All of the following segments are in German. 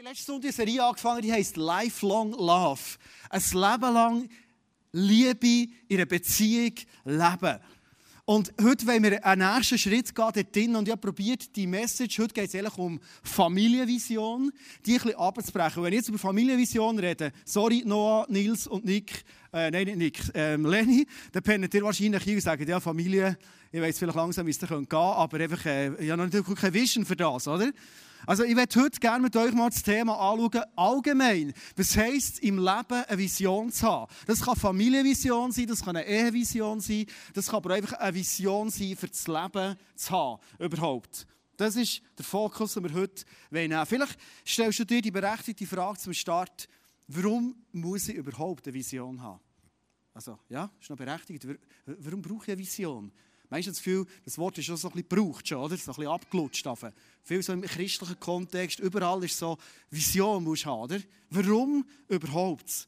haben letzte Sonntag eine Serie angefangen, die heißt Lifelong Love. Ein Leben lang Liebe in einer Beziehung leben. Und heute wollen wir einen nächsten Schritt gehen dort drin. Und ich habe probiert, die Message, heute geht es eigentlich um Familienvision, die ein bisschen abzubrechen. Wenn ich jetzt über Familienvision rede, sorry Noah, Nils und Nick, äh, nein, nicht Nick, ähm, Lenny, dann pennt ihr wahrscheinlich hier und sagt, ja, Familie, ich weiß vielleicht langsam, wie es da gehen könnte, aber einfach, äh, ich habe natürlich keine Vision für das, oder? Also ich möchte heute gerne mit euch mal das Thema anschauen, allgemein. Was heisst im Leben eine Vision zu haben? Das kann Familienvision sein, das kann eine Ehevision sein, das kann aber einfach eine Vision sein, für das Leben zu haben, überhaupt. Das ist der Fokus, den wir heute nehmen Vielleicht stellst du dir die berechtigte Frage zum Start, warum muss ich überhaupt eine Vision haben? Also, ja, ist noch berechtigt. Warum brauche ich eine Vision? Manchmal das Gefühl, das Wort ist schon so ein bisschen gebraucht, oder? So ein bisschen abgelutscht. Viel so im christlichen Kontext, überall ist so Vision musst haben, oder? Warum überhaupt?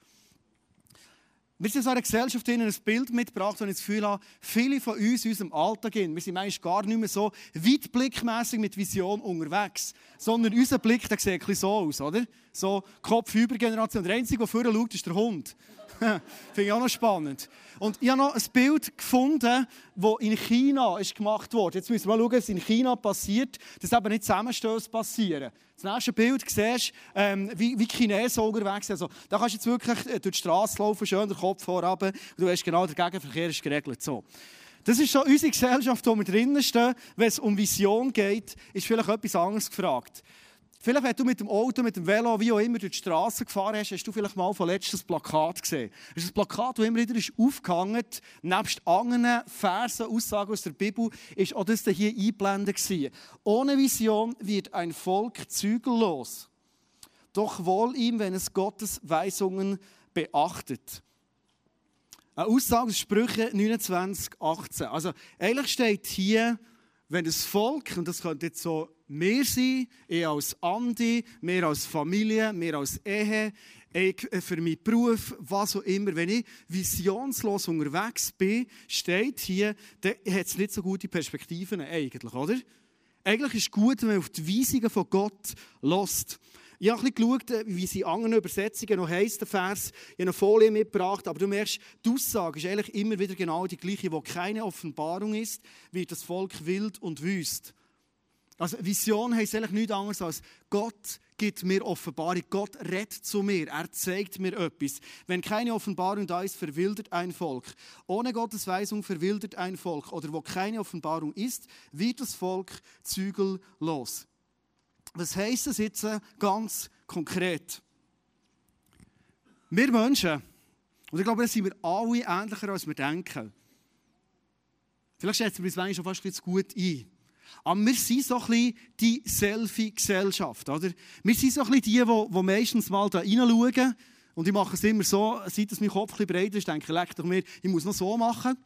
Wir sind in so einer Gesellschaft in ein Bild mitgebracht, wo ich das Gefühl habe, viele von uns in unserem Alltag, wir sind manchmal gar nicht mehr so weitblickmässig mit Vision unterwegs, sondern unser Blick der sieht ein bisschen so aus, oder? So Kopf-Über-Generation. Der Einzige, der vorher schaut, ist der Hund. Finde ich auch noch spannend. Und ich habe noch ein Bild gefunden, das in China ist gemacht wurde. Jetzt müssen wir mal schauen, was in China passiert, dass eben nicht Zusammenstöße passieren. Das nächste Bild siehst ähm, wie, wie Chinesen unterwegs sind. Also, da kannst du jetzt wirklich äh, durch die Straße laufen, schön den Kopf vorab. Du weißt genau, der Gegenverkehr ist geregelt. So. Das ist so unsere Gesellschaft, wo wir drinnen stehen. Wenn es um Vision geht, ist vielleicht etwas anderes gefragt. Vielleicht, wenn du mit dem Auto, mit dem Velo, wie auch immer durch die Straße gefahren hast, hast du vielleicht mal von letztes Plakat gesehen. Das ist ein Plakat, das immer wieder ist aufgehangen ist. Nebst anderen Versen, Aussagen aus der Bibel, ist auch das hier eingeblendet. Ohne Vision wird ein Volk zügellos. Doch wohl ihm, wenn es Gottes Weisungen beachtet. Eine Aussage aus Sprüche 29, 18. Also, eigentlich steht hier, wenn das Volk, und das könnte jetzt so wir sein, ich als Andi, wir als Familie, wir als Ehe, ich äh, für meinen Beruf, was auch immer. Wenn ich visionslos unterwegs bin, steht hier, dann hat es nicht so gute Perspektiven eigentlich, oder? Eigentlich ist es gut, wenn man auf die Weisungen von Gott lässt. Ich habe ein bisschen geschaut, äh, wie sie anderen Übersetzungen noch heisst, der Vers. Ich habe eine Folie mitgebracht, aber du merkst, die Aussage ist eigentlich immer wieder genau die gleiche, wo keine Offenbarung ist, wird das Volk wild und wüst. Also Vision heisst eigentlich nichts anderes als Gott gibt mir Offenbarung. Gott redet zu mir. Er zeigt mir etwas. Wenn keine Offenbarung da ist, verwildert ein Volk. Ohne Gottes Weisung verwildert ein Volk. Oder wo keine Offenbarung ist, wird das Volk zügellos. Was heisst das jetzt ganz konkret? Wir Menschen, und ich glaube, da sind wir alle ähnlicher, als wir denken. Vielleicht schätzen wir uns manchmal schon fast ein bisschen zu gut ein. Aber wir sind so ein bisschen die Selfie-Gesellschaft, oder? Wir sind so ein bisschen die, die, die meistens mal da reinschauen. Und ich mache es immer so, seit dass mein Kopf ein bisschen breit ist, denke ich, leck doch mir, ich muss noch so machen.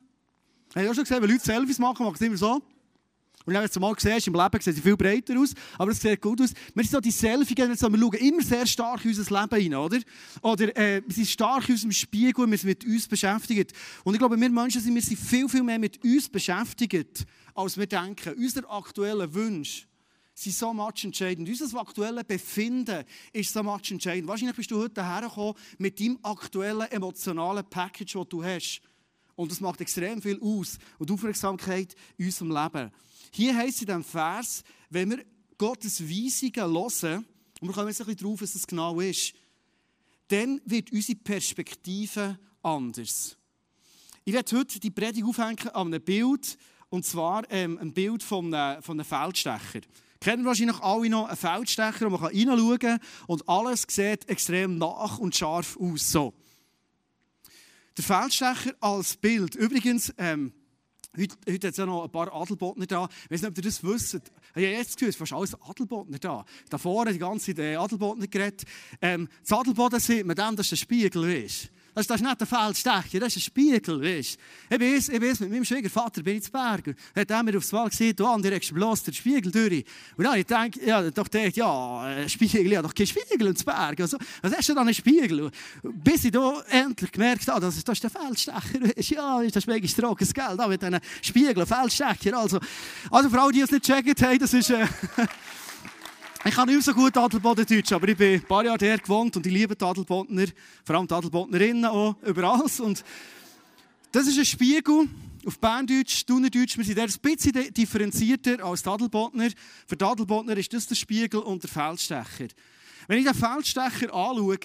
Hast du auch schon gesehen, wenn Leute Selfies machen, machen sie immer so. Und wenn du mal siehst, im Leben sehen sie viel breiter aus, aber es sieht gut aus. Wir sind so die Selfie-Generation, wir schauen immer sehr stark in unser Leben rein, oder? Oder äh, wir sind stark in unserem Spiegel, wir sind mit uns beschäftigt. Und ich glaube, wir Menschen sind, wir sind viel, viel mehr mit uns beschäftigt, als wir denken. Unser aktueller Wunsch sind so much entscheidend. Unser aktuelles Befinden ist so much entscheidend. Wahrscheinlich bist du heute hergekommen mit deinem aktuellen emotionalen Package, das du hast. Und das macht extrem viel aus und Aufmerksamkeit in unserem Leben. Hier heißt es in diesem Vers, wenn wir Gottes Weisungen hören, und wir kommen jetzt ein bisschen drauf, was das genau ist, dann wird unsere Perspektive anders. Ich werde heute die Predigt aufhängen an einem Bild, und zwar ähm, ein Bild von einem, von einem Feldstecher. Kennen wahrscheinlich alle noch einen Feldstecher, wo man reinschauen kann und alles sieht extrem nach und scharf aus. So. Der Feldstecher als Bild. Übrigens, ähm, Heute, heute hat es ja noch ein paar Adelbotner da. Ich weiß nicht, ob ihr das wisst. Ich habe jetzt es fast alles Adelbotner da. Da vorne die ganze Zeit Adelbotner geredet. Ähm, das Adelboden sieht man dem, das ist der Spiegel, weißt das, das ist nicht ein Feldstecher, das ist ein Spiegel, weißt Ich bin ich bin mit meinem Schwiegervater bin ich zu Bergen. Hat mir aufs Mal gesehen, du an, direkt bloß den Spiegel durch. Und dann ich gedacht, ja, doch gedacht, ja, Spiegel, ja, doch kein Spiegel ins Berg. Also, was hast du dann einen Spiegel? Bis ich da endlich gemerkt habe, das ist, das ist der Feldstecher. Weißt? Ja, das ist wegen trockenes Geld, da mit diesen Spiegeln, Feldstecher. Also, also Frau, die es nicht gecheckt haben, das ist... Äh, Ich kann nicht so gut Adelboden-Deutsch, aber ich bin ein paar Jahre hier gewohnt und ich liebe die Adelbodner, vor allem die Adelbodnerinnen auch, überall. Und das ist ein Spiegel auf Berndeutsch, Thunerdeutsch. Wir sind ein bisschen differenzierter als die Adelbodner. Für die Adelbodner ist das der Spiegel und der Feldstecher. Wenn ich den Feldstecher anschaue,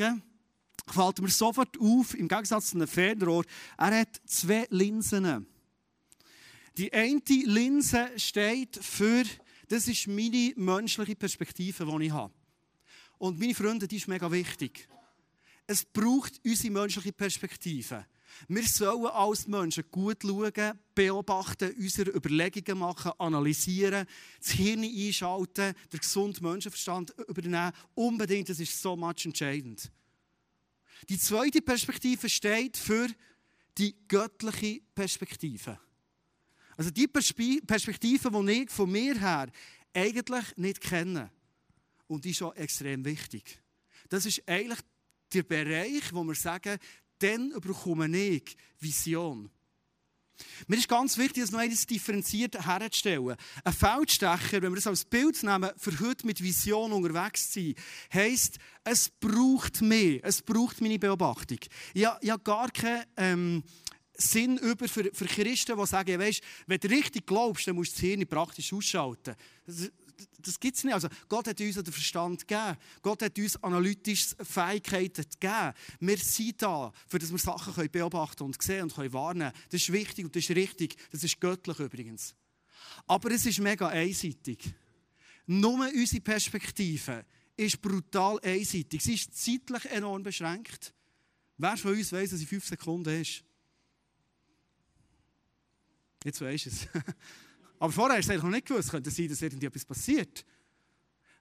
fällt mir sofort auf, im Gegensatz zu einem Fernrohr, er hat zwei Linsen. Die eine Linse steht für das ist meine menschliche Perspektive, die ich habe. Und meine Freunde, die ist mega wichtig. Es braucht unsere menschliche Perspektive. Wir sollen als Menschen gut schauen, beobachten, unsere Überlegungen machen, analysieren, das Hirn einschalten, den gesunden Menschenverstand übernehmen. Unbedingt, das ist so much entscheidend. Die zweite Perspektive steht für die göttliche Perspektive. Also die Perspektive, die ich von mir her eigentlich nicht kenne. Und die ist auch extrem wichtig. Das ist eigentlich der Bereich, wo wir sagen, dann bekomme ich Vision. Mir ist ganz wichtig, das noch eines differenziert herzustellen. Ein Feldstecher, wenn wir das als Bild nehmen, für heute mit Vision unterwegs zu sein, heisst, es braucht mehr, es braucht meine Beobachtung. Ich habe gar keine ähm, Sinn über für, für Christen, die sagen, weißt, wenn du richtig glaubst, dann musst du das Hirn praktisch ausschalten. Das, das gibt es nicht. Also Gott hat uns den Verstand gegeben. Gott hat uns analytische Fähigkeiten gegeben. Wir sind da, für dass wir Sachen können beobachten und sehen und können warnen Das ist wichtig und das ist richtig. Das ist göttlich übrigens. Aber es ist mega einseitig. Nur unsere Perspektive ist brutal einseitig. Sie ist zeitlich enorm beschränkt. Wer von uns weiß, dass sie fünf Sekunden ist? Jetzt weisst du es. Aber vorher hast du eigentlich noch nicht gewusst. Könnte sein, dass irgendetwas passiert.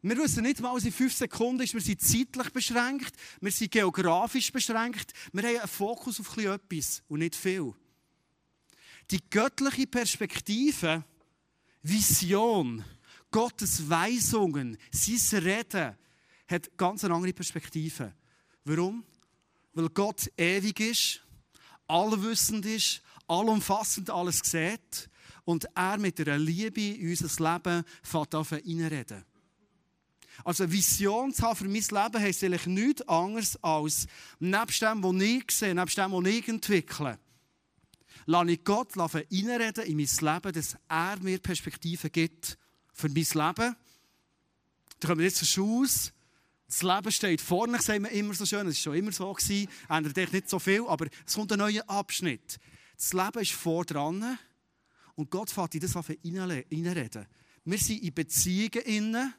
Wir wissen nicht was in fünf Sekunden ist. Wir sind zeitlich beschränkt, wir sind geografisch beschränkt. Wir haben einen Fokus auf etwas und nicht viel. Die göttliche Perspektive, Vision, Gottes Weisungen, sein Reden, hat ganz eine andere Perspektive. Warum? Weil Gott ewig ist, allwissend ist, allumfassend alles sieht und er mit einer Liebe in unser Leben fängt an reinreden. Also Vision zu haben für mein Leben heisst eigentlich nichts anderes als, nebst dem, was ich sehe, nebst dem, was ich entwickle, lasse ich Gott reinreden in mein Leben, dass er mir Perspektiven gibt für mein Leben. Da kommen wir jetzt zur Schuss. Das Leben steht vorne, sagen wir immer so schön, es war schon immer so, gewesen, ändert nicht so viel, aber es kommt ein neuer Abschnitt. Das Leben ist vor dran und Gott fährt in das reinreden. Wir sind in Beziehungen innen,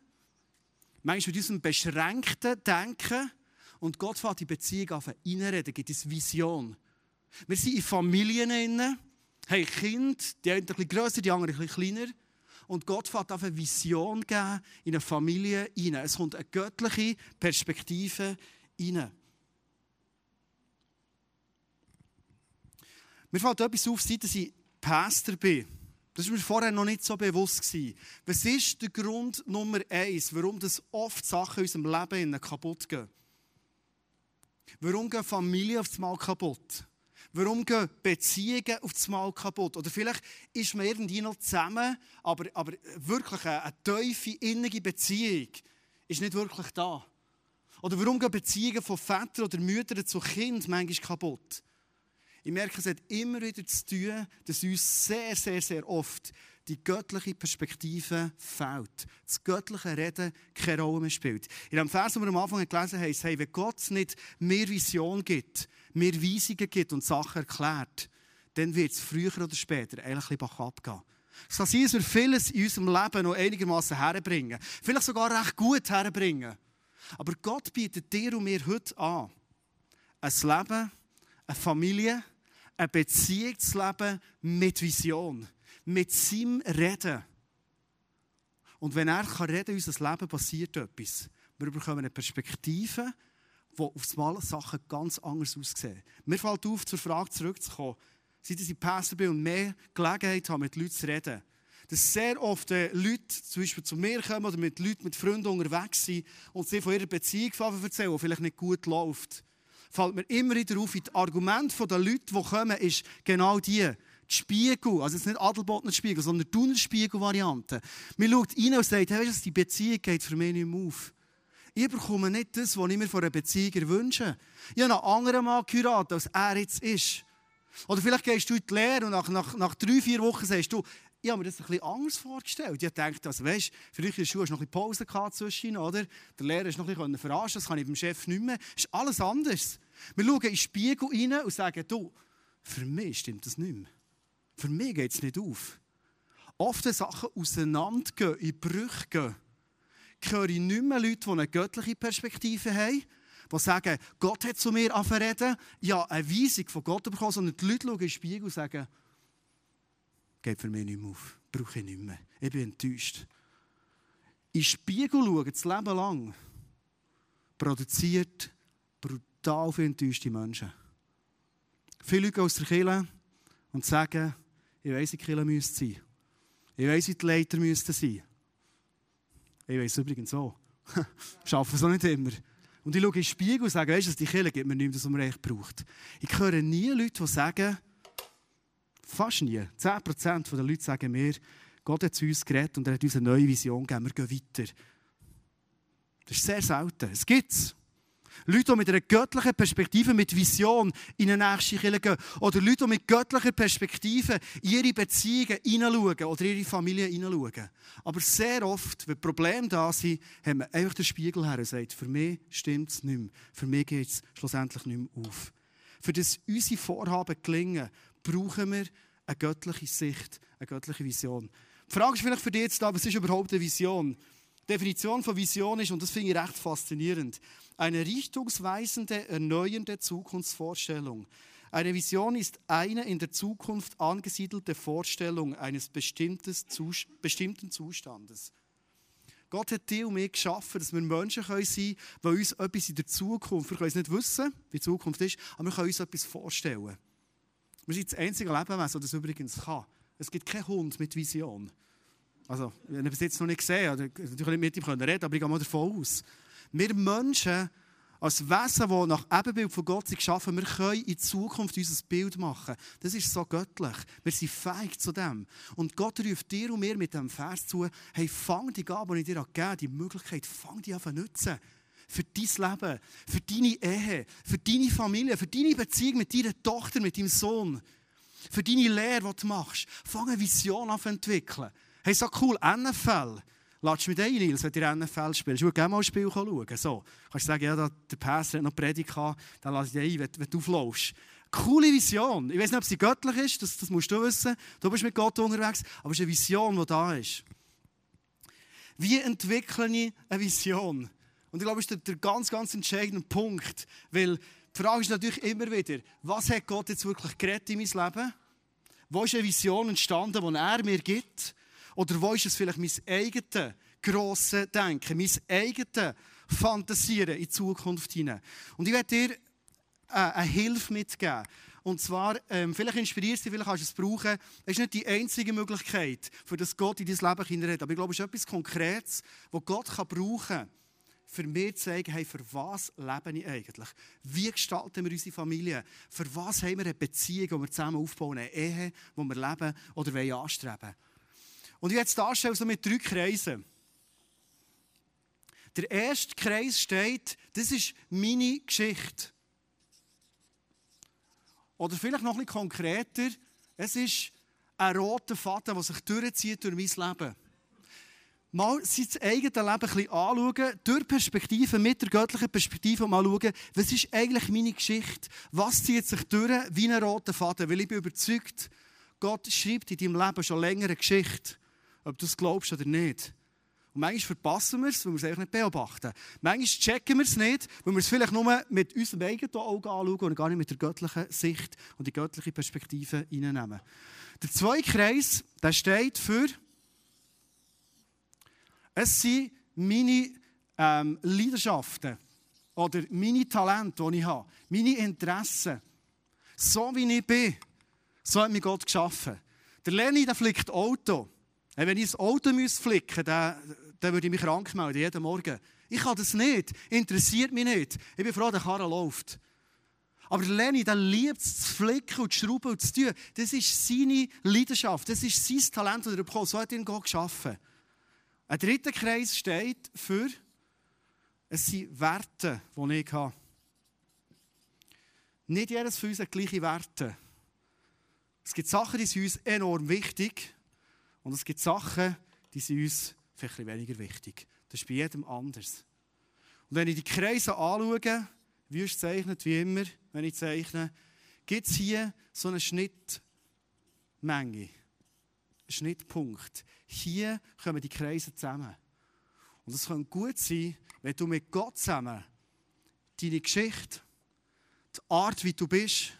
manchmal mit unserem beschränkten Denken und Gott fährt in Beziehungen reinreden, gibt es Vision. Wir sind in Familien innen, haben Kinder, die einen ein bisschen grösser, die anderen ein bisschen kleiner. Und Gott fährt auf eine Vision geben in eine Familie rein. Es kommt eine göttliche Perspektive rein. Mir fällt etwas auf, seit ich Pastor bin. Das war mir vorher noch nicht so bewusst. Was ist der Grund Nummer eins, warum das oft Sachen in unserem Leben kaputt gehen? Warum gehen Familien auf Mal kaputt? Warum gehen Beziehungen auf Mal kaputt? Oder vielleicht ist man irgendwie noch zusammen, aber, aber wirklich eine, eine tiefe, innige Beziehung ist nicht wirklich da. Oder warum gehen Beziehungen von Vätern oder Müttern zu Kind manchmal kaputt? Ich merke, es hat immer wieder zu tun, dass uns sehr, sehr, sehr oft die göttliche Perspektive fehlt. Das göttliche Reden keine Rolle mehr spielt. In dem Vers, den wir am Anfang gelesen haben, heißt, hey, wenn Gott nicht mehr Vision gibt, mehr Weisungen gibt und Sachen erklärt, dann wird es früher oder später eigentlich ein bisschen abgehen. Es kann sein, dass wir vieles in unserem Leben noch einigermaßen herbringen. Vielleicht sogar recht gut herbringen. Aber Gott bietet dir und mir heute an, ein Leben, eine Familie, eine Beziehung zu leben mit Vision, mit seinem Reden. Und wenn er kann reden, in unser Leben passiert etwas. Wir bekommen eine Perspektive, wo auf einmal Sachen ganz anders aussehen. Mir fällt auf, zur Frage zurückzukommen, seit ich Pastor bin und mehr Gelegenheit habe, mit Leuten zu reden. Dass sehr oft Leute zum Beispiel zu mir kommen oder mit Leuten, mit Freunden unterwegs sind und sie von ihrer Beziehung erzählen, die vielleicht nicht gut läuft fällt mir immer wieder auf, die Argumente der Leute, die kommen, ist genau die. die Spiegel, also jetzt nicht Adelbodner Spiegel, sondern Thuner Spiegel-Variante. Man schaut rein und sagt, hey, weißt du, die Beziehung geht für mich nicht mehr auf. Ich bekomme nicht das, was ich mir von einer Beziehung wünsche. Ich habe einen anderen Mann geheiratet, als er jetzt ist. Oder vielleicht gehst du in die Lehre und nach, nach, nach drei, vier Wochen sagst du, ich habe mir das ein bisschen anders vorgestellt. Ich dachte, also, weißt, früher in der Schule hast du noch ein bisschen Pause zwischen, oder? Der Lehrer ist noch ein bisschen verarschen, das kann ich beim Chef nicht mehr. Das ist alles anders. Wir schauen in den Spiegel rein und sagen, du, für mich stimmt das nicht mehr. Für mich geht es nicht auf. Oft Sachen auseinandergehen, in Brüche gehen, höre ich nicht mehr Leute, die eine göttliche Perspektive haben, die sagen, Gott hat zu mir angefangen ja, eine Weisung von Gott bekommen, sondern die Leute schauen in den Spiegel und sagen, geht für mich nicht mehr auf, brauche ich nicht mehr, ich bin enttäuscht. In den Spiegel schauen, das Leben lang, produziert brutal viele enttäuschte Menschen. Viele Leute aus der Kirche und sagen, ich weiss, wie die Kirche müsste sein. Ich weiss, wie die Leiter müssten sein. Ich weiss übrigens auch. Schaffen es auch nicht immer. Und ich schaue in den Spiegel und sage, weißt du, die Kirche gibt mir nicht mehr, was man echt braucht. Ich höre nie Leute, die sagen, fast nie, 10% der Leute sagen mir, Gott hat zu uns geredet und er hat uns eine neue Vision gegeben, wir gehen weiter. Das ist sehr selten. Es gibt es. Leute, die mit einer göttlichen Perspektive, mit Vision in eine nächste Kirche gehen. Oder Leute, die mit göttlicher Perspektive ihre Beziehungen hineinschauen oder ihre Familie hineinschauen. Aber sehr oft, wenn Probleme da sind, haben wir einfach den Spiegel her und sagen, für mich stimmt es nicht mehr. Für mich geht es schlussendlich nicht mehr auf. Für das unsere Vorhaben gelingen, brauchen wir eine göttliche Sicht, eine göttliche Vision. Die Frage ist vielleicht für dich jetzt, was ist überhaupt eine Vision? Die Definition von Vision ist, und das finde ich recht faszinierend, eine richtungsweisende, erneuernde Zukunftsvorstellung. Eine Vision ist eine in der Zukunft angesiedelte Vorstellung eines bestimmten Zustandes. Gott hat dich und mich geschaffen, dass wir Menschen sein können, die uns etwas in der Zukunft, wir können es nicht wissen, wie die Zukunft ist, aber wir können uns etwas vorstellen. Wir sind das einzige Lebewesen, das übrigens kann. Es gibt keinen Hund mit Vision. Also, ich habe es jetzt noch nicht gesehen, natürlich nicht mit ihm reden aber ich gehe mal davon aus. Wir Menschen, als Wesen, die nach Ebenbild von Gott sind geschaffen, wir können in Zukunft unser Bild machen. Das ist so göttlich. Wir sind fähig zu dem. Und Gott ruft dir und mir mit dem Vers zu, hey, fang die Gabe, die ich dir gegeben habe, die Möglichkeit, fang die an zu nutzen. Für dein Leben, für deine Ehe, für deine Familie, für deine Beziehung mit deiner Tochter, mit deinem Sohn. Für deine Lehre, die du machst. Fang eine Vision an zu entwickeln. Hey, so cool, NFL. Lass mich ein, Nils, wenn du in NFL spielst. Würde gerne mal ein Spiel schauen. So. Kannst du sagen, ja, der Pastor hat noch Predigt dann lass ich dich ein, wenn, wenn du aufläufst. Coole Vision. Ich weiß nicht, ob sie göttlich ist, das, das musst du wissen. Du bist mit Gott unterwegs, aber es ist eine Vision, die da ist. Wie entwickle ich eine Vision? Und ich glaube, das ist der, der ganz, ganz entscheidende Punkt. Weil die Frage ist natürlich immer wieder, was hat Gott jetzt wirklich gerettet in mein Leben? Wo ist eine Vision entstanden, die er mir gibt? Oder wo ist es vielleicht mein eigenes grosses Denken, mein eigenes Fantasieren in die Zukunft hinein? Und ich werde dir äh, eine Hilfe mitgeben. Und zwar, ähm, vielleicht inspirierst du dich, vielleicht kannst du es brauchen. Es ist nicht die einzige Möglichkeit, für das Gott in dein Leben hineinredet. Aber ich glaube, es ist etwas Konkretes, das Gott kann brauchen kann, für mir zu zeigen, hey, für was lebe ich eigentlich? Wie gestalten wir unsere Familie? Für was haben wir eine Beziehung, die wir zusammen aufbauen, eine Ehe, die wir leben oder anstreben wollen? Und ich jetzt darstelle so mit drei Kreisen. Der erste Kreis steht, das ist meine Geschichte. Oder vielleicht noch ein bisschen konkreter, es ist ein roter Faden, der sich durchzieht durch mein Leben. Mal sein eigenes Leben ein bisschen anschauen, durch Perspektive, mit der göttlichen Perspektive mal schauen, was ist eigentlich meine Geschichte? Was zieht sich durch wie ein roter Faden? Weil ich bin überzeugt, Gott schreibt in deinem Leben schon länger eine Geschichte ob du es glaubst oder nicht. Und manchmal verpassen wir es, weil wir es eigentlich nicht beobachten. Manchmal checken wir es nicht, weil wir es vielleicht nur mit unserem eigenen Auge anschauen und gar nicht mit der göttlichen Sicht und die göttliche Perspektive hineinnehmen. Der zweite Kreis, der steht für, es sind meine ähm, Leidenschaften oder meine Talente, die ich habe, meine Interessen. So wie ich bin, so hat mich Gott geschaffen. Der Lenny, der flickt Auto. Wenn ich das Auto flicken müsste, dann, würde ich mich krank melden, jeden Morgen. Ich kann das nicht. Interessiert mich nicht. Ich bin froh, der Karre läuft. Aber Lenny, der liebt es zu flicken und zu schrauben und zu tun. Das ist seine Leidenschaft, das ist sein Talent, das er bekommt. So hat ihn Gott geschaffen. Ein dritter Kreis steht für, es sind Werte, die ich habe. Nicht jedes von uns hat gleiche Werte. Es gibt Sachen, die sind uns enorm wichtig und es gibt Sachen, die sind uns vielleicht weniger wichtig. Das ist bei jedem anders. Und wenn ich die Kreise anschaue, wie es zeichnet, wie immer, wenn ich zeichne, gibt es hier so eine Schnittmenge, einen Schnittpunkt. Hier kommen die Kreise zusammen. Und es kann gut sein, wenn du mit Gott zusammen deine Geschichte, die Art, wie du bist,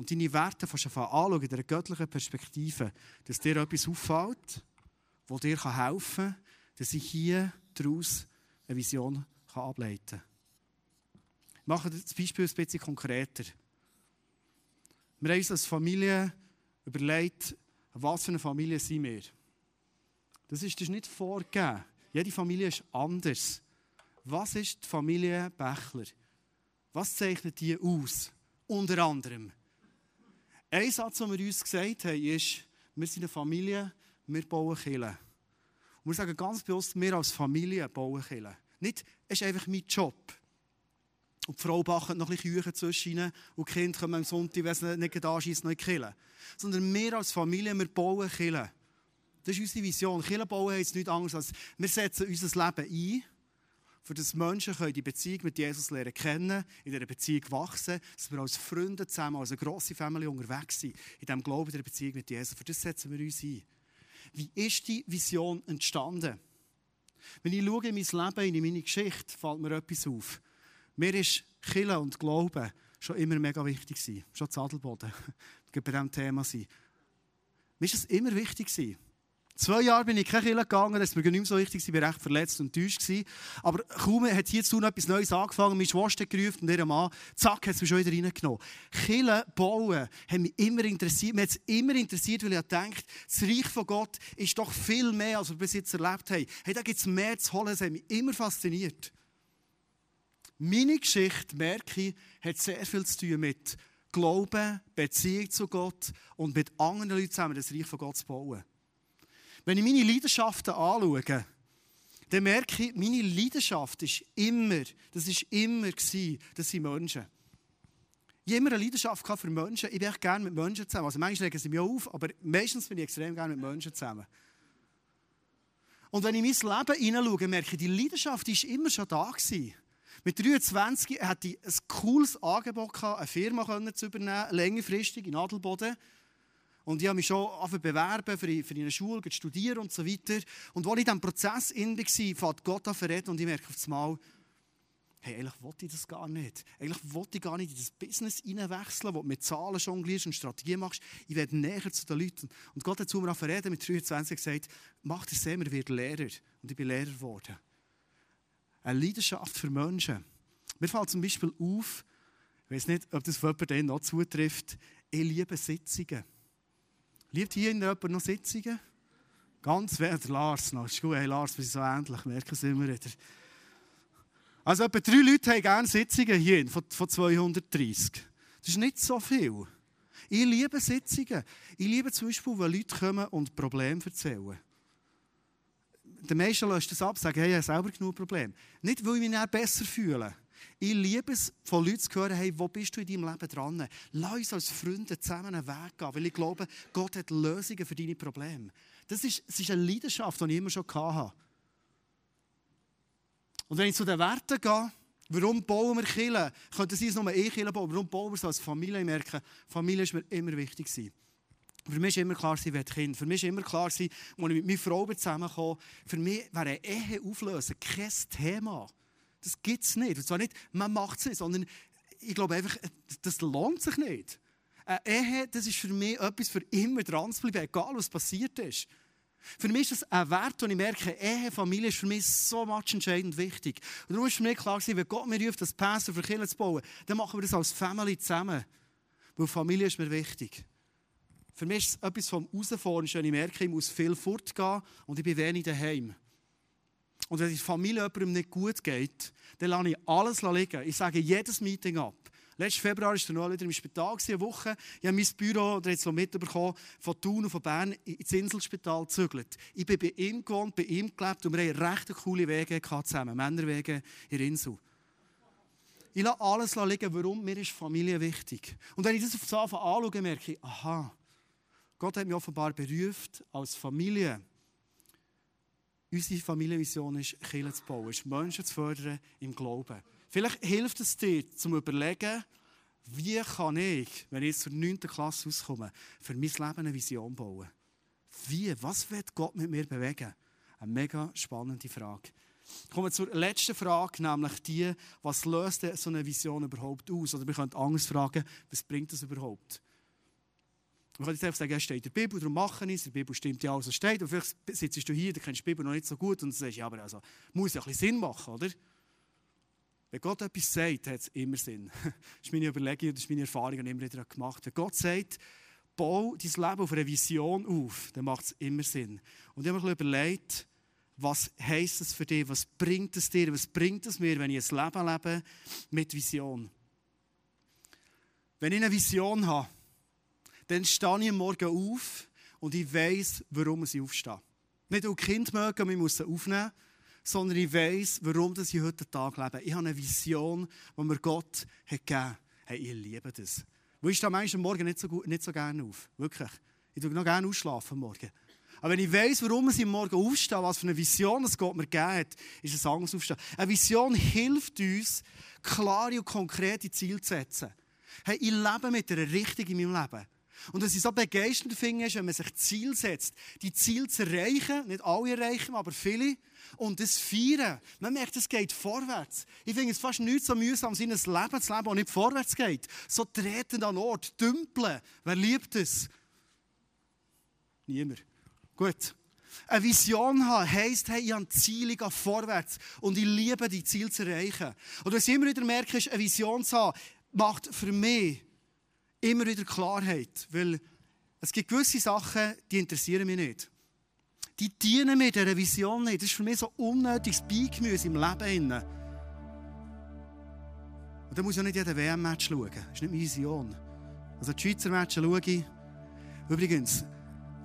und deine Werte anschauen in dieser göttlichen Perspektive, dass dir etwas auffällt, das dir helfen kann, dass ich hier daraus eine Vision ableiten kann. Ich mache das Beispiel ein bisschen konkreter. Wir haben uns als Familie überlegt, was für eine Familie sind wir. Das ist, das nicht vorgegeben. Jede Familie ist anders. Was ist die Familie Bächler? Was zeichnet die aus? Unter anderem. Ein Satz, den wir uns gesagt haben, ist, wir sind eine Familie, wir bauen Kirche. Und wir sagen ganz bewusst, wir als Familie bauen Kirche. Nicht, es ist einfach mein Job. Und die Frau backt noch ein bisschen zwischen und die Kinder kommen am Sonntag, wenn sie nicht da ist, noch in Kirche. Sondern wir als Familie, wir bauen Kirche. Das ist unsere Vision. Kirche bauen heißt nichts anderes als, wir setzen unser Leben ein, für das Menschen können die Beziehung mit Jesus lernen kennen, in dieser Beziehung wachsen, dass wir als Freunde zusammen, als eine grosse Familie unterwegs sind, in diesem Glauben, in der Beziehung mit Jesus. Für das setzen wir uns ein. Wie ist die Vision entstanden? Wenn ich schaue in mein Leben, in meine Geschichte, fällt mir etwas auf. Mir ist Kille und Glauben schon immer mega wichtig gewesen. Schon Zadelboden. bei diesem Thema sein. Mir ist es immer wichtig gewesen. Zwei Jahre bin ich keine Kirche gegangen, das war mir nicht mehr so wichtig, ich war recht verletzt und enttäuscht. Aber kaum hat hier zu etwas Neues angefangen, meine Schwester gerufen und ihr Mann, zack, hat es mich schon wieder reingenommen. Kirche bauen hat mich immer interessiert. Mir hat immer interessiert, weil ich denkt, das Reich von Gott ist doch viel mehr, als wir bis jetzt erlebt haben. Hey, da gibt es mehr zu holen, das hat mich immer fasziniert. Meine Geschichte, merke ich, hat sehr viel zu tun mit Glauben, Beziehung zu Gott und mit anderen Leuten zusammen das Reich von Gott zu bauen. Wenn ich meine Leidenschaften anschaue, dann merke ich, meine Leidenschaft ist immer, das ist immer das sind Menschen. Ich habe immer eine Leidenschaft für Menschen. Ich bin echt gerne mit Menschen zusammen. Also manchmal legen sie mich auf, aber meistens bin ich extrem gerne mit Menschen zusammen. Und wenn ich in mein Leben hineinschaue, merke ich, die Leidenschaft ist immer schon da gewesen. Mit 23 hatte ich ein cooles Angebot, eine Firma zu übernehmen, längerfristig in Adelboden. Und ich habe mich schon bewerben für, für eine Schule, zu studieren und so weiter. Und als ich in diesem Prozess in war, fängt Gott an verreden und ich merke auf einmal, hey, eigentlich wollte ich das gar nicht. Eigentlich wollte ich gar nicht in das Business hineinwechseln, wo du mit Zahlen jonglierst und Strategien machst. Ich werde näher zu den Leuten. Und Gott hat zu mir verreden mit 23 gesagt, mach das ich werde Lehrer. Und ich bin Lehrer geworden. Eine Leidenschaft für Menschen. Mir fällt zum Beispiel auf, ich weiß nicht, ob das für jemanden noch zutrifft, ich liebe Sitzungen. Liebt hier in jemand noch Sitzungen? Ganz wer? Der Lars noch. Ist gut, hey Lars, wir sind so ähnlich, merken Sie immer wieder. Also etwa drei Leute haben gerne Sitzungen hier von, von 230. Das ist nicht so viel. Ich liebe Sitzungen. Ich liebe zum Beispiel, wenn Leute kommen und Probleme erzählen. Die meisten lösen das ab, sagen, hey, ich habe selber genug Probleme. Nicht, weil ich mich besser fühle. Ich liebe es, von Leuten zu hören, hey, wo bist du in deinem Leben dran? Lass uns als Freunde zusammen einen Weg gehen, weil ich glaube, Gott hat Lösungen für deine Probleme. Das ist, das ist eine Leidenschaft, die ich immer schon hatte. Und wenn ich zu den Werten gehe, warum bauen wir Kirche? Könnte es nur eine Kirche bauen, warum bauen wir es als Familie? Ich merke, Familie ist mir immer wichtig gewesen. Für mich war immer klar, sie will Kind. Für mich war immer klar, als ich mit meiner Frau zusammenkam, für mich wäre eine Ehe auflösen kein Thema. Das gibt es nicht. Und zwar nicht, man macht es nicht, sondern ich glaube einfach, das lohnt sich nicht. Eine Ehe, das ist für mich etwas für immer dran zu bleiben, egal was passiert ist. Für mich ist das ein Wert, und ich merke, Ehe, Familie ist für mich so much entscheidend wichtig. Und darum ist für mich klar wenn Gott mir ruft, das Pässe für Kinder zu bauen, dann machen wir das als Family zusammen. Weil Familie ist mir wichtig. Für mich ist es etwas vom Herausfahren, wenn ich merke, ich muss viel fortgehen und ich bin wenig daheim. Und wenn die Familie jemandem nicht gut geht, dann lasse ich alles liegen. Ich sage jedes Meeting ab. Letzten Februar war der Noel wieder im Spital, eine Woche. Ich habe mein Büro, oder jetzt mitbekommen, von Thun und von Bern ins Inselspital gezügelt. Ich bin bei ihm gewohnt, bei ihm gelebt und wir hatten recht coole Wege zusammen, Männerwege in der Insel. Ich lasse alles liegen, warum mir ist Familie wichtig. Und wenn ich das auf das Anfang anschaue, merke ich, aha, Gott hat mich offenbar berufen, als Familie. Unsere Familienvision ist, Kirche zu bauen, ist Menschen zu fördern im Glauben. Vielleicht hilft es dir, zum überlegen, wie kann ich, wenn ich zur 9. Klasse rauskomme, für mein Leben eine Vision bauen? Wie? Was wird Gott mit mir bewegen? Eine mega spannende Frage. Kommen wir zur letzten Frage, nämlich die, was löst so eine Vision überhaupt aus? Oder wir können anders fragen, was bringt das überhaupt? Man kann jetzt einfach sagen, es steht in der Bibel, darum machen ich es. Der Bibel stimmt ja alles, was steht. Und vielleicht sitzt du hier, du kennst die Bibel noch nicht so gut und sagst, ja, aber also, muss ja ein bisschen Sinn machen, oder? Wenn Gott etwas sagt, hat es immer Sinn. Das ist meine Überlegung, das ist meine Erfahrung, die ich immer wieder gemacht Wenn Gott sagt, bau dein Leben auf einer Vision auf, dann macht es immer Sinn. Und ich habe mir überlegt, was heisst es für dich? Was bringt es dir? Was bringt es mir, wenn ich ein Leben lebe mit Vision? Wenn ich eine Vision habe, dann stehe ich am Morgen auf und ich weiß, warum ich aufstehe. Nicht, weil Kind mögen muss sie aufnehmen, sondern ich weiß, warum ich heute Tag lebe. Ich habe eine Vision, die mir Gott hat gegeben hat. Hey, ich liebe das. Wo ich stehe manchmal am Morgen nicht so, gut, nicht so gerne auf. Wirklich. Ich tue noch gerne ausschlafen am Morgen. Aber wenn ich weiss, warum ich am Morgen aufstehe, was für eine Vision es Gott mir gegeben hat, ist es anders aufstehen. Eine Vision hilft uns, klare und konkrete Ziele zu setzen. Hey, ich lebe mit einer Richtung in meinem Leben. Und was ich so begeisternd finde, ist, wenn man sich Ziel setzt, die Ziele zu erreichen, nicht alle erreichen, aber viele, und das Feiern. Man merkt, es geht vorwärts. Ich finde es fast nichts so mühsam, in ein Leben zu leben, das nicht vorwärts geht. So treten an Ort, dümpeln. Wer liebt es? Niemand. Gut. Eine Vision haben heisst, hey, ich habe Ziele, ich gehe vorwärts und ich liebe die Ziele zu erreichen. Und was ich immer wieder merke, ist, eine Vision zu haben, macht für mich immer wieder Klarheit, weil es gibt gewisse Sachen, die interessieren mich nicht. Die dienen mir dieser Vision nicht. Das ist für mich so unnötiges Beigemüse im Leben. Und da muss ich auch nicht jeden WM-Match schauen. Das ist nicht meine Vision. Also die Schweizer Matches schaue ich. Übrigens,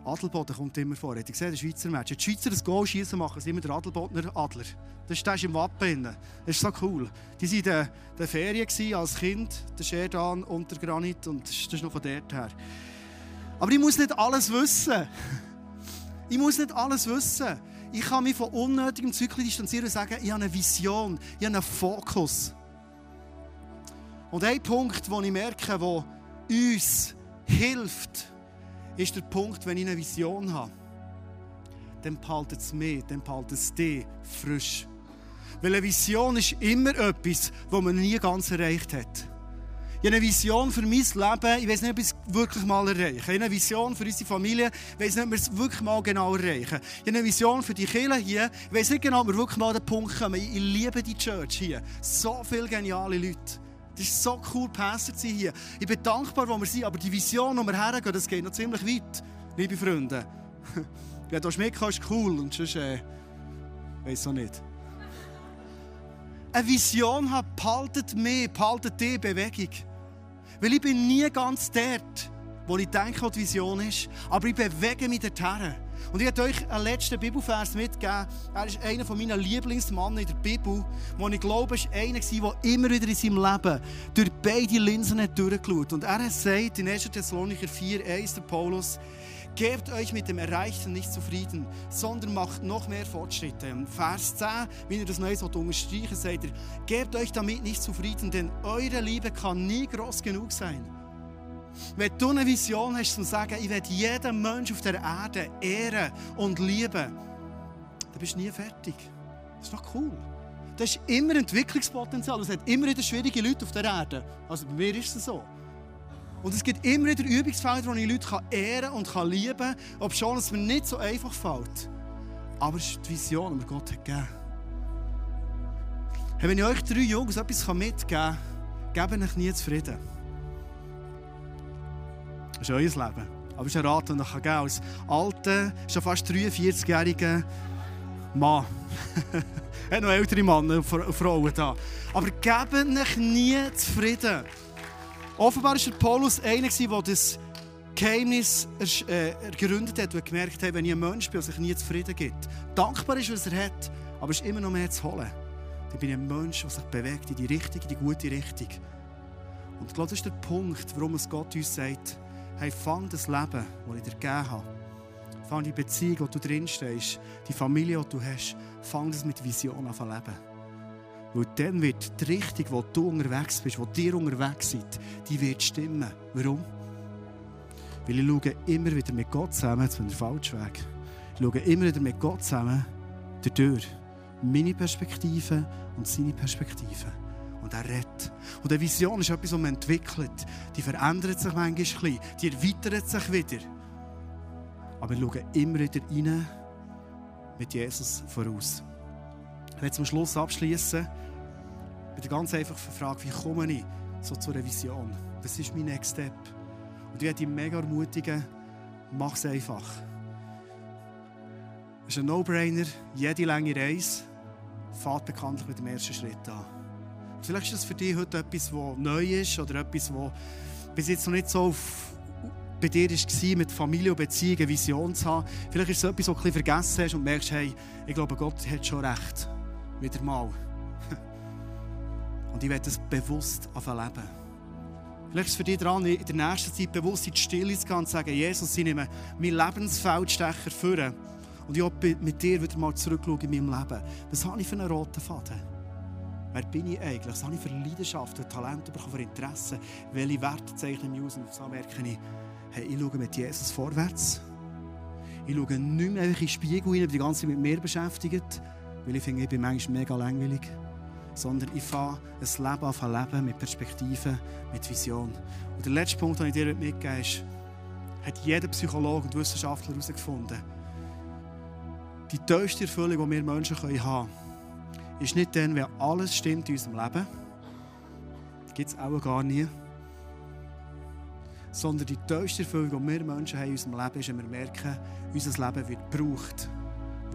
Adelboden kommt immer vor. Habt ihr gesehen, der Schweizer Match? Die Schweizer das Goal schießen machen, sind immer der Adelbodner Adler. Das ist, im Wappen. Das ist so cool. Die waren in der, der Ferien als Kind, der Scherdan und der Granit. Und das ist noch von dort her. Aber ich muss nicht alles wissen. Ich muss nicht alles wissen. Ich kann mich von unnötigem Zyklen distanzieren und sagen, ich habe eine Vision, ich habe einen Fokus. Und ein Punkt, den ich merke, der uns hilft, ist der Punkt, wenn ich eine Vision habe, dann behaltet es mich, dann behaltet es dich frisch. Weil eine Vision ist immer etwas, das man nie ganz erreicht hat. Ich habe eine Vision für mein Leben. Ich weiß nicht, ob ich es wirklich mal erreiche. Ich habe eine Vision für unsere Familie. Ich weiß nicht, ob wir es wirklich mal genau erreichen. Ich habe eine Vision für die Kirche hier. Ich weiß nicht genau, ob wir wirklich mal an den Punkt kommen. Ich liebe die Church hier. So viele geniale Leute. Es ist so cool, Pastor zu sein hier. Ich bin dankbar, wo wir sind, aber die Vision, wo wir hergehen, das geht noch ziemlich weit, liebe Freunde. Wenn du mitkommst, ist cool, und sonst, äh, weiß auch nicht. Eine Vision hat, behaltet mich, behaltet die Bewegung. Weil ich bin nie ganz dort, wo ich denke, wo die Vision ist, aber ich bewege mich dorthin. Und ich werde euch einen letzten Bibelvers mitgeben. Er ist einer meiner Lieblingsmannen in der Bibel, wo ich glaube, ist einer der immer wieder in seinem Leben durch beide Linsen durchgeschaut Und er sagt in 1. Thessalonicher 4, 1, der Paulus, Gebt euch mit dem Erreichten nicht zufrieden, sondern macht noch mehr Fortschritte. Vers 10, wenn ihr das neu so unterstreichen, sagt er, gebt euch damit nicht zufrieden, denn eure Liebe kann nie groß genug sein. Wenn du eine Vision hast, zu sagen, ich werde jeden Menschen auf der Erde ehren und lieben, dann bist du nie fertig. Das ist doch cool. Das ist immer Entwicklungspotenzial. Es hat immer wieder schwierige Leute auf der Erde. Also bei mir ist es so. Und es gibt immer wieder Übungsfelder, wo ich Leute ehren und lieben kann, ob schon es mir nicht so einfach fällt. Aber es ist die Vision, die Gott hat gegeben. Hey, wenn ich euch drei Jungs etwas mitgeben kann, gebe ich nie zufrieden. Das ist euer Leben. Aber es ist ein Rat, den ich geben kann. Als alter, schon fast 43-jähriger Mann. hat noch ältere Männer und Frauen da. Aber gebe euch nie zufrieden. Offenbar war Paulus einer, der das Geheimnis äh, gegründet hat und gemerkt hat, wenn ich ein Mensch bin, der sich nie zufrieden gibt, dankbar ist, was er hat, aber es ist immer noch mehr zu holen, dann bin ich ein Mensch, der sich bewegt in die richtige, in die gute Richtung. Und ich glaube, das ist der Punkt, warum es Gott uns sagt, hey, fang das Leben, das ich dir gegeben habe, fang die Beziehung, wo du drinstehst, die Familie, die du hast, fang das mit Vision an zu leben. Weil dann wird die Richtung, wo du unterwegs bist, wo dir unterwegs seid, die wird stimmen. Warum? Weil ich schaue immer wieder mit Gott zusammen, jetzt bin ich falsch weg. Ich schaue immer wieder mit Gott zusammen, durch meine Perspektive und seine Perspektive. Und er redet. Und eine Vision ist etwas, das man entwickelt. Die verändert sich manchmal ein bisschen, die erweitert sich wieder. Aber wir schauen immer wieder rein mit Jesus voraus. Ich werde zum Schluss abschließen mit der ganz einfachen Frage, wie komme ich so zu einer Vision? Was ist mein Next Step? Und ich werde dich mega ermutigen, mach es einfach. Es ist ein No-Brainer, jede lange Reise fährt bekanntlich mit dem ersten Schritt an. Vielleicht ist das für dich heute etwas, das neu ist oder etwas, das bis jetzt noch nicht so auf, bei dir war, mit Familie und Beziehungen Vision zu haben. Vielleicht ist es etwas, was du vergessen hast und merkst, hey, ich glaube, Gott hat schon recht. Wieder mal. Und ich werde das bewusst leben. Vielleicht ist es für dich dran, in der nächsten Zeit bewusst in die Stille zu gehen und zu sagen, Jesus, ich nehme meinen Lebensfeldstecher vor und ich mit dir wieder mal zurückschauen in meinem Leben. Was habe ich für einen roten Faden? Wer bin ich eigentlich? Was habe ich für Leidenschaft, für Talente, für Interessen? Welche Werte zeichne ich mich aus? Und so merke ich, hey, ich schaue mit Jesus vorwärts. Ich schaue nicht mehr in den Spiegel rein, die ganze Zeit mit mir beschäftigt, weil ich finde, ich bin manchmal mega langweilig. Sondern ich fange ein Leben an leben mit Perspektive, mit Vision. Und der letzte Punkt, den ich dir mitgebe, ist, hat jeder Psychologe und Wissenschaftler herausgefunden, die tiefste Erfüllung, die wir Menschen haben können, ist nicht dann, wenn alles stimmt in unserem Leben. Gibt es auch gar nie. Sondern die tiefste Erfüllung, die wir Menschen haben in unserem Leben, ist, wenn wir merken, unser Leben wird gebraucht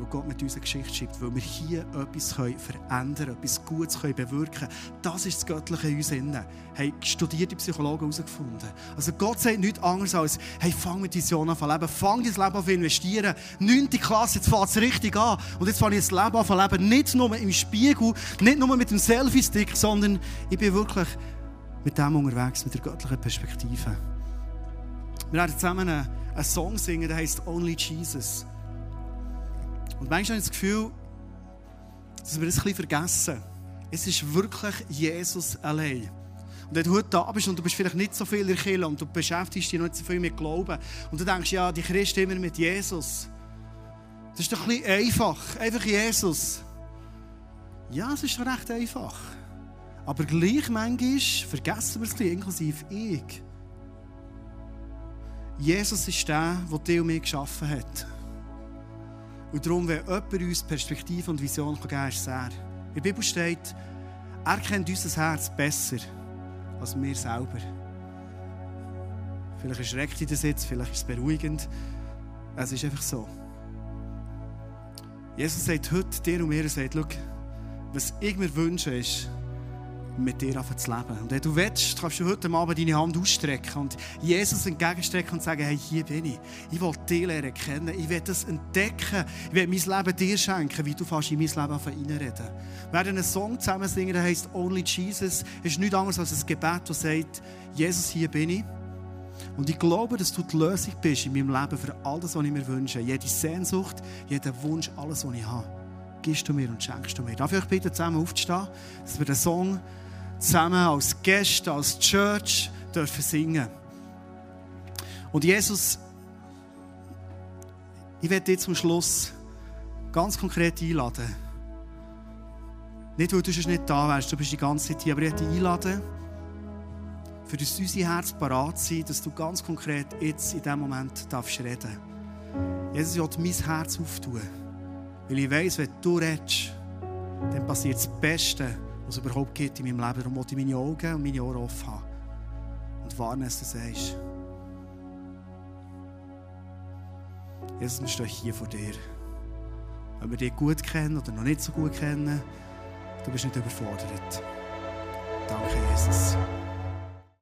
wo Gott mit unserer Geschichte schreibt, weil wir hier etwas verändern können, etwas Gutes bewirken können. Das ist das Göttliche in uns innen. Haben studierte Psychologen herausgefunden. Also Gott sagt nichts anderes als, hey, fang mit Vision an zu leben, fang dein Leben an zu investieren. Neunte Klasse, jetzt fängt es richtig an. Und jetzt fange ich das Leben an zu leben, nicht nur im Spiegel, nicht nur mit dem Selfie-Stick, sondern ich bin wirklich mit dem unterwegs, mit der göttlichen Perspektive. Wir werden zusammen einen Song singen, der heißt Only Jesus. Und manchmal habe ich das Gefühl, dass wir das ein bisschen vergessen. Es ist wirklich Jesus allein. Und wenn du heute da bist und du bist vielleicht nicht so viel in der Kirche und du beschäftigst dich nicht so viel mit Glauben und du denkst, ja, die Christen immer mit Jesus. Das ist doch ein bisschen einfach. Einfach Jesus. Ja, es ist schon recht einfach. Aber gleich manchmal vergessen wir es ein bisschen, inklusive ich. Jesus ist der, der dich und mich geschaffen hat. Und darum, wenn jemand uns Perspektive und Vision geben kann, ist es er. In der Bibel steht, er kennt unser Herz besser als wir selber. Vielleicht erschreckt dich das jetzt, vielleicht ist es beruhigend. Es ist einfach so. Jesus sagt heute dir und mir, er sagt, was ich mir wünsche, ist, mit dir zu leben. Und wenn du willst, kannst du heute Abend deine Hand ausstrecken und Jesus entgegenstrecken und sagen, hey, hier bin ich. Ich will dich lernen kennen. Ich will das entdecken. Ich will mein Leben dir schenken, wie du fast in mein Leben reinreden Wir werden einen Song zusammen singen, der heißt Only Jesus. Es ist nichts anderes als ein Gebet, das sagt, Jesus, hier bin ich. Und ich glaube, dass du die Lösung bist in meinem Leben für alles, was ich mir wünsche. Jede Sehnsucht, jeden Wunsch, alles, was ich habe. Gibst du mir und schenkst du mir. Darf ich euch bitten, zusammen aufzustehen, dass wir den Song zusammen als Gäste, als Church dürfen singen. Und Jesus, ich werde dich zum Schluss ganz konkret einladen. Nicht, weil du schon nicht da wärst, du bist die ganze Zeit hier, aber ich werde dich einladen, für das unser Herz parat sein, dass du ganz konkret jetzt in diesem Moment darfst reden Jesus, ich will mein Herz auftun. Weil ich weiss, wenn du redest, dann passiert das Beste, was es überhaupt gibt in meinem Leben. Darum wollte ich meine Augen und meine Ohren offen haben. Und warnen, dass du sagst, Jesus, wir stehen hier vor dir. Ob wir dich gut kennen oder noch nicht so gut kennen, du bist nicht überfordert. Danke, Jesus.